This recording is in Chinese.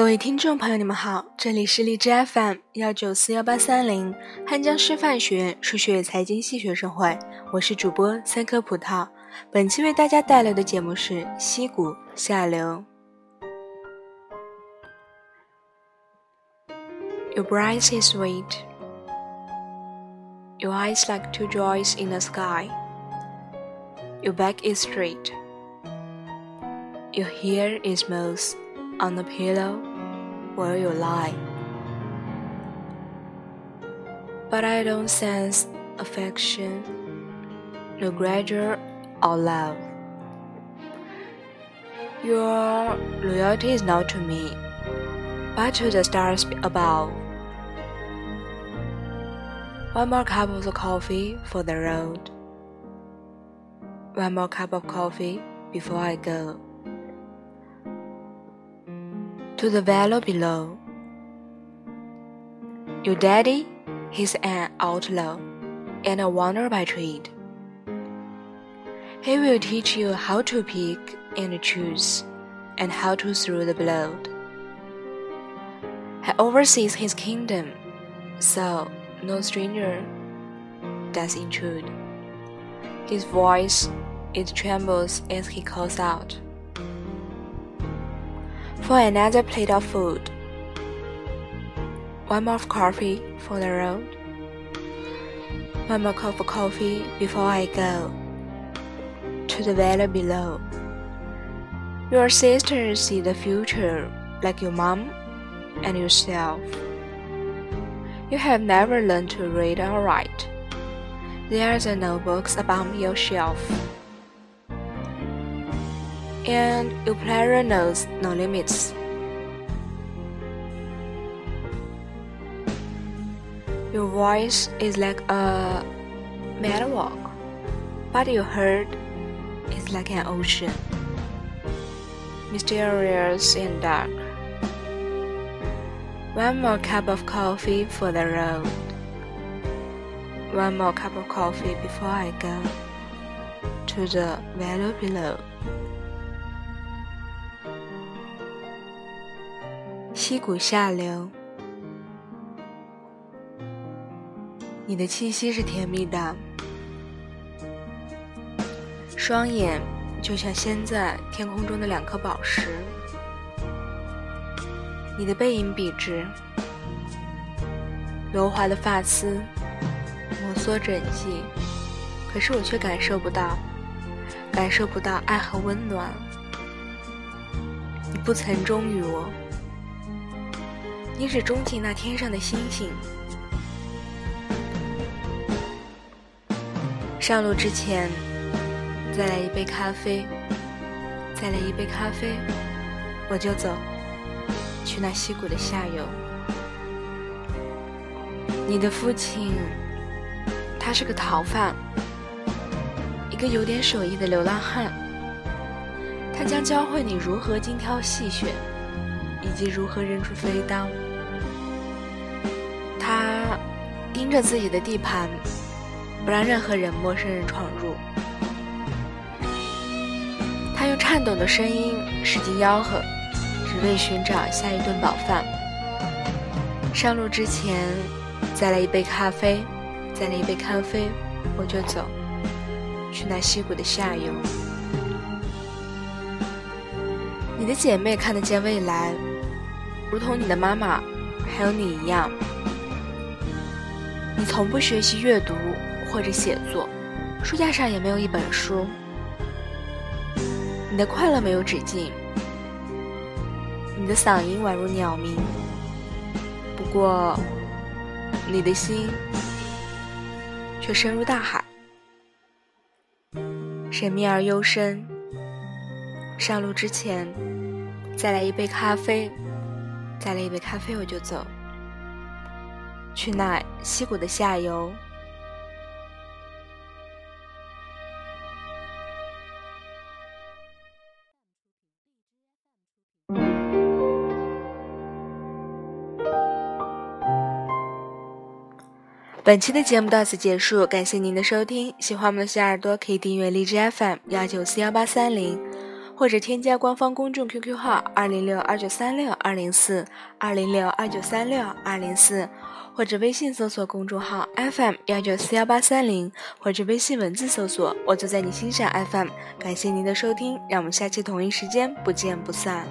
各位听众朋友，你们好，这里是荔枝 FM 幺九四幺八三零汉江师范学院数学与财经系学生会，我是主播三颗葡萄。本期为大家带来的节目是溪谷下流。Your breath is sweet, your eyes like two joys in the sky, your back is straight, your hair is most on the pillow where you lie. But I don't sense affection, no grudge or love. Your loyalty is not to me, but to the stars above. One more cup of coffee for the road. One more cup of coffee before I go. To the valley below. Your daddy, he's an outlaw and a wanderer by trade. He will teach you how to pick and choose, and how to throw the blood. He oversees his kingdom, so no stranger does intrude. His voice it trembles as he calls out for another plate of food. One more coffee for the road. One more cup of coffee before I go to the valley below. Your sisters see the future like your mom and yourself. You have never learned to read or write. There are no books about your shelf. And your pleasure knows no limits. Your voice is like a meadowlark, but your heart is like an ocean, mysterious and dark. One more cup of coffee for the road. One more cup of coffee before I go to the valley below. 溪谷下流，你的气息是甜蜜的，双眼就像镶在天空中的两颗宝石。你的背影笔直，柔滑的发丝摩挲整齐，可是我却感受不到，感受不到爱和温暖。你不曾忠于我，你只钟情那天上的星星。上路之前，再来一杯咖啡，再来一杯咖啡，我就走。去那溪谷的下游。你的父亲，他是个逃犯，一个有点手艺的流浪汉。他将教会你如何精挑细选，以及如何认出飞刀。盯着自己的地盘，不让任何人、陌生人闯入。他用颤抖的声音使劲吆喝。只为寻找下一顿饱饭。上路之前，再来一杯咖啡，再来一杯咖啡，我就走，去那溪谷的下游。你的姐妹看得见未来，如同你的妈妈，还有你一样。你从不学习阅读或者写作，书架上也没有一本书。你的快乐没有止境。你的嗓音宛如鸟鸣，不过你的心却深入大海，神秘而幽深。上路之前，再来一杯咖啡，再来一杯咖啡我就走，去那溪谷的下游。本期的节目到此结束，感谢您的收听。喜欢我们的小耳朵可以订阅荔枝 FM 幺九四幺八三零。或者添加官方公众 QQ 号二零六二九三六二零四二零六二九三六二零四，或者微信搜索公众号 FM 幺九四幺八三零，或者微信文字搜索“我就在你心上 FM”。感谢您的收听，让我们下期同一时间不见不散。